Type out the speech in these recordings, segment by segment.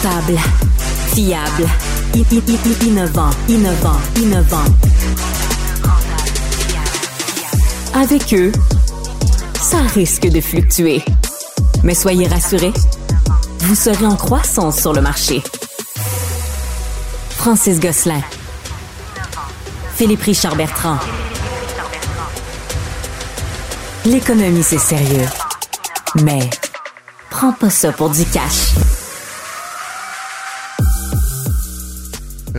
Rentable, fiable, innovant, innovant, innovant. Avec eux, ça risque de fluctuer. Mais soyez rassurés, vous serez en croissance sur le marché. Francis Gosselin. Philippe Richard Bertrand. L'économie, c'est sérieux. Mais prends pas ça pour du cash.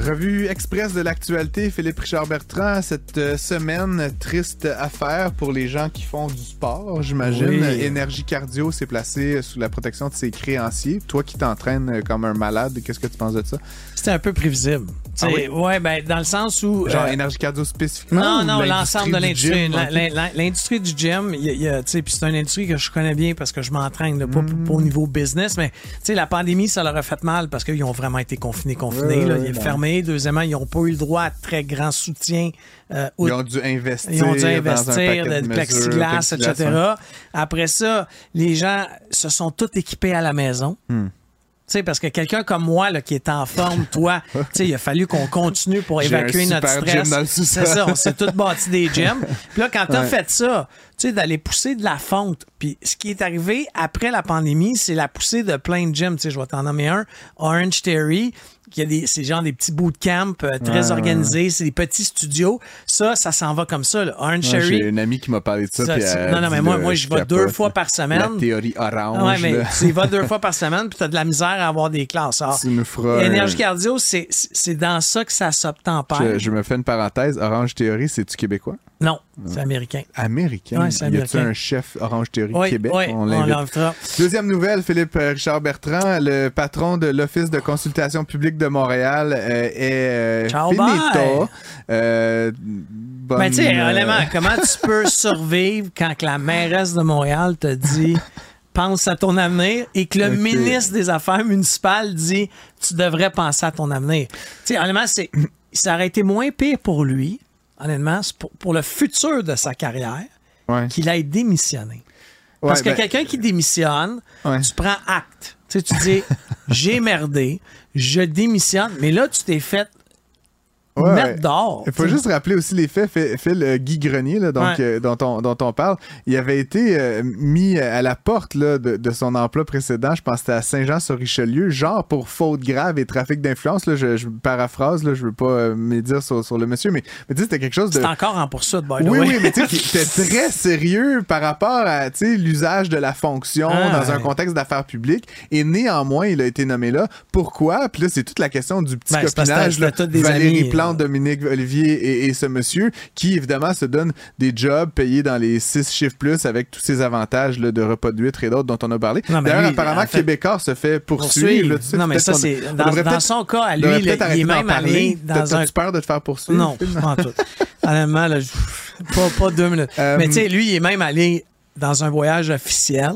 Revue express de l'actualité, Philippe Richard Bertrand. Cette euh, semaine, triste affaire pour les gens qui font du sport, j'imagine. Oui. Énergie Cardio s'est placé sous la protection de ses créanciers. Toi qui t'entraînes euh, comme un malade, qu'est-ce que tu penses de ça? C'était un peu prévisible. Ah oui? Ouais, ben, dans le sens où. Genre euh, Énergie Cardio spécifiquement? non, non, l'ensemble de du l'industrie. L'industrie du gym, y a- y a, c'est une industrie que je connais bien parce que je m'entraîne, là, pas, pas au niveau business, mais la pandémie, ça leur a fait mal parce qu'ils ont vraiment été confinés, confinés. Ouais, là. ouais, il est Deuxièmement, ils n'ont pas eu le droit à très grand soutien. euh, Ils ont dû investir. Ils ont dû dans un investir de, mesures, plexiglas, etc. Après ça, les gens se sont tous équipés à la maison. Hmm. Parce que quelqu'un comme moi, là, qui est en forme, toi, il a fallu qu'on continue pour évacuer notre stress. C'est ça, on s'est tous bâti des gyms. Puis là, quand t'as Ouais. fait ça, sais, d'aller pousser de la fonte. Puis ce qui est arrivé après la pandémie, c'est la poussée de plein de gyms. Tu sais, je vais t'en nommer un, Orange Theory, qui a des, c'est genre des petits bootcamps euh, très Ouais, organisés, c'est des petits studios. Ça, ça s'en va comme ça, là. Orange Ouais, Theory. J'ai une amie qui m'a parlé de ça. Ça, puis c'est- elle non, non, mais moi, moi, je vais deux fois par semaine. La théorie orange. Ouais, mais tu y vas deux fois par semaine, puis tu as de la misère à avoir des classes. Alors, Tu feras Énergie un- cardio, c'est c'est dans ça que ça s'obtempère. Je, je me fais une parenthèse. Orange Theory, c'est-tu québécois? Non, c'est américain. Américain? Ouais, c'est y a-tu américain. un chef Orange Theory Oui, Québec? oui, on l'invite. Deuxième nouvelle, Philippe euh, Richard Bertrand, le patron de l'Office de consultation publique de Montréal, euh, est euh, Ciao, finito. Euh, bonne, Mais tu sais, honnêtement, comment tu peux survivre quand que la mairesse de Montréal te dit pense à ton avenir et que le ministre des Affaires municipales dit tu devrais penser à ton avenir. Tu sais, honnêtement, c'est, ça aurait été moins pire pour lui, honnêtement, c'est pour, pour le futur de sa carrière, ouais. qu'il ait démissionné. Parce que ben, quelqu'un qui démissionne, Ouais. tu prends acte. Tu sais, tu dis j'ai merdé, je démissionne, mais là, tu t'es fait Ouais, mettre ouais. dehors. Il faut juste rappeler aussi les faits. Phil, euh, Guy Grenier, là, donc, Ouais. euh, dont, on, dont on parle, il avait été euh, mis à la porte là, de, de son emploi précédent. Je pense que c'était à Saint-Jean-sur-Richelieu, genre pour faute grave et trafic d'influence. là, Je, je paraphrase, là, je veux pas médire sur, sur le monsieur, mais, mais tu sais, c'était quelque chose de. C'est encore en poursuite, by the Oui, way. oui, mais tu sais, qui était très sérieux par rapport à l'usage de la fonction Ah, dans un contexte d'affaires publiques. Et néanmoins, il a été nommé là. Pourquoi? Puis là, c'est toute la question du petit Ben, copinage. c'était là. des Valérie amis, Plante, Dominique Olivier et, et ce monsieur qui, évidemment, se donne des jobs payés dans les six chiffres plus avec tous ces avantages là, de repas de huître et d'autres dont on a parlé. D'ailleurs, apparemment, en fait, Québécois se fait poursuivre. Poursuivre. là, tu sais, non, mais ça, c'est. Dans, son cas, à lui, il est même allé T'as- dans un. Peur de te faire poursuivre? Non, en tout. Honnêtement, là, pas, pas deux minutes. Euh, mais tu sais, lui, il est même allé dans un voyage officiel,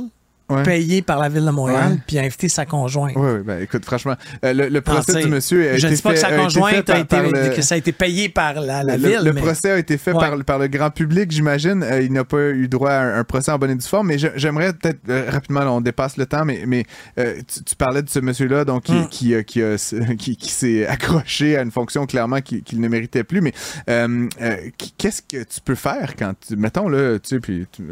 Ouais. payé par la ville de Montréal, puis a invité sa conjointe. Oui, oui, ben écoute, franchement, euh, le, le procès du monsieur a je été dis pas fait, que sa a été fait conjointe a été, par le- que ça a été payé par la, la le, ville. le mais- procès a été fait Ouais. par, par le grand public, j'imagine. Euh, il n'a pas eu droit à un, un procès en bonne et due forme, mais j'aimerais peut-être euh, rapidement, là, on dépasse le temps, mais, mais tu, tu parlais de ce monsieur-là donc qui, Mm. qui, qui, qui- qui s'est accroché à une fonction clairement qu'il ne méritait plus. Mais qu'est-ce que tu peux faire quand, tu, mettons, là, tu sais, puis tu,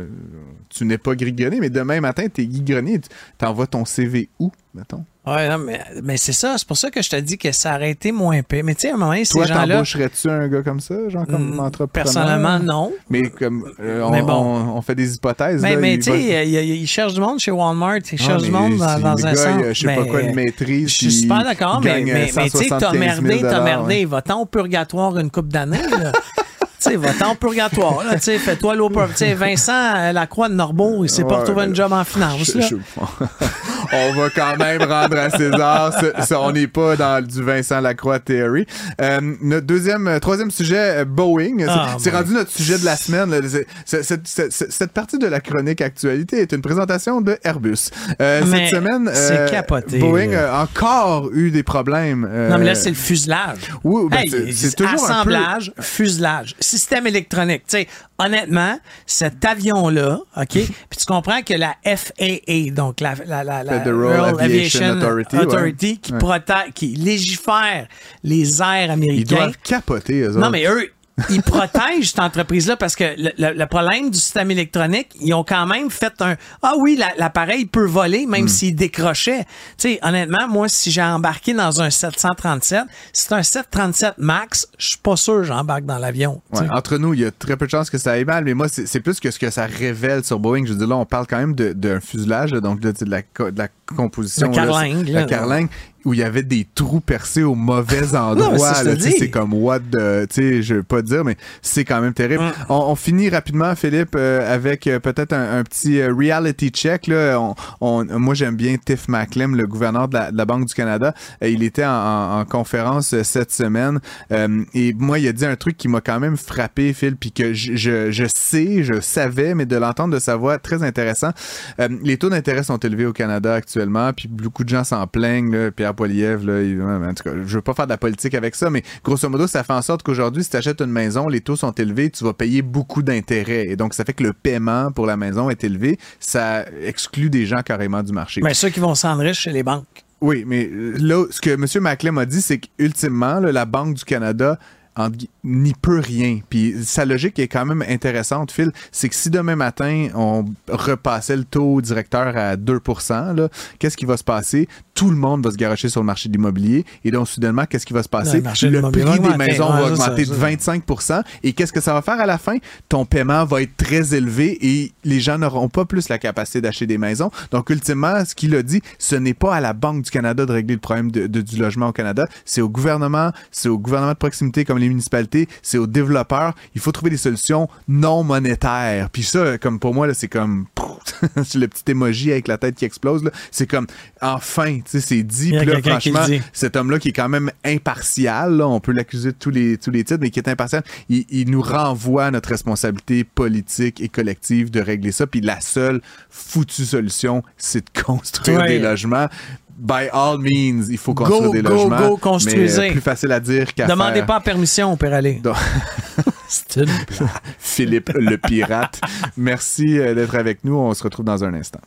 tu n'es pas Grenier, mais demain matin, tu es Guy Grenier, tu t'envoies ton CV où, mettons? Ouais, non, mais, mais c'est ça. C'est pour ça que je te dis que ça aurait été moins pire. Mais tu sais, à un moment ces Toi, t'embaucherais-tu un gars comme ça, genre comme Mm, entrepreneur? Personnellement, non. Mais comme euh, on, Mais bon. on- on fait des hypothèses. Mais, là, mais tu va- sais, il, il- il cherche du monde chez Walmart, il Ah, cherche du monde dans, si dans le un gars, centre. il a, je sais pas quoi, une maîtrise. Je suis super d'accord, mais, tu sais, t'as merdé, t'as merdé. Va-t'en au purgatoire une coupe d'années. sais, va-t'en purgatoire. là. Tu sais, Fais-toi l'eau. Tu sais, Vincent euh, Lacroix de Norbeau, il s'est pas retrouvé un job en finance. Je- là. je- on va quand même rendre à César. ce- ce- on n'est pas dans du Vincent Lacroix Theory. Euh, notre deuxième, euh, troisième sujet, euh, Boeing. C'est- Ah, c'est rendu notre sujet de la semaine. cette partie de la chronique actualité est une présentation de Airbus. Euh, cette semaine, c'est capoté, Boeing a encore eu des problèmes. euh, Non, mais là, c'est le fuselage. Oui, ben, Hey, c'est- toujours un peu- assemblage, fuselage, système électronique. Tu sais, honnêtement, cet avion-là, OK, puis tu comprends que la FAA, donc la, la, la, la- Federal Aviation, Authority, Authority qui, Ouais. protège, qui légifère les airs Ils américains. doivent capoter, eux Non, autres. mais eux, ils protègent cette entreprise-là parce que le, le- le problème du système électronique, ils ont quand même fait un Ah oui, la- l'appareil peut voler Hmm. même s'il décrochait. Tu sais, honnêtement, moi, si j'ai embarqué dans un 737, si c'est un 737 Max, je suis pas sûr que j'embarque dans l'avion. Ouais, entre nous, il y a très peu de chances que ça aille mal, mais moi, c'est plus que ce que ça révèle sur Boeing. Je veux dire, là, on parle quand même de- d'un fuselage, là, donc de, de la, co- de la composition. Le là, carlingue, là. La carlingue, où il y avait des trous percés au mauvais endroit. c'est comme what the, tu sais, je veux pas dire, mais c'est quand même terrible. Mm. On, on finit rapidement, Philippe, euh, avec euh, peut-être un, un petit euh, reality check. Là. On, on- moi, j'aime bien Tiff Macklem, le gouverneur de la, de la Banque du Canada. Il était en, en- en conférence cette semaine. Euh, et moi, il a dit un truc qui m'a quand même frappé, Phil, puis que je, je, je sais, je savais, mais de l'entendre de sa voix, très intéressant. Euh, les taux d'intérêt sont élevés au Canada actuellement, puis beaucoup de gens s'en plaignent. Là. Pierre là, en tout cas, je veux pas faire de la politique avec ça, mais grosso modo, ça fait en sorte qu'aujourd'hui, si tu achètes une maison, les taux sont élevés, tu vas payer beaucoup d'intérêts. Et donc, ça fait que le paiement pour la maison est élevé. Ça exclut des gens carrément du marché. Mais ceux qui vont s'enrichir chez les banques. Oui, mais euh, là, ce que M. Maclem a dit, c'est qu'ultimement, la Banque du Canada n'y peut rien. Puis sa logique est quand même intéressante, Phil. C'est que si demain matin, on repassait le taux directeur à 2 là, qu'est-ce qui va se passer? Tout le monde va se garocher sur le marché de l'immobilier. Et donc, soudainement, qu'est-ce qui va se passer? Le prix des augmenter. maisons Ouais, va ça, augmenter de ça. 25% Et qu'est-ce que ça va faire à la fin? Ton paiement va être très élevé et les gens n'auront pas plus la capacité d'acheter des maisons. Donc, ultimement, ce qu'il a dit, ce n'est pas à la Banque du Canada de régler le problème de- de- du logement au Canada. C'est au gouvernement, c'est au gouvernement de proximité comme les municipalités, c'est aux développeurs. Il faut trouver des solutions non monétaires. Puis ça, comme pour moi, c'est comme c'est le petit emoji avec la tête qui explose. C'est comme enfin, c'est dit. Puis là, franchement, cet homme-là qui est quand même impartial, là, on peut l'accuser de tous les, tous les titres, mais qui est impartial, il, il nous renvoie à notre responsabilité politique et collective de régler ça. Puis la seule foutue solution, c'est de construire Ouais. des logements. By all means, il faut construire Go, des go, logements. go, construisez. plus facile à dire qu'à Demandez faire. pas permission, on peut aller. Donc- C'est une Philippe le pirate. Merci euh, d'être avec nous. On se retrouve dans un instant.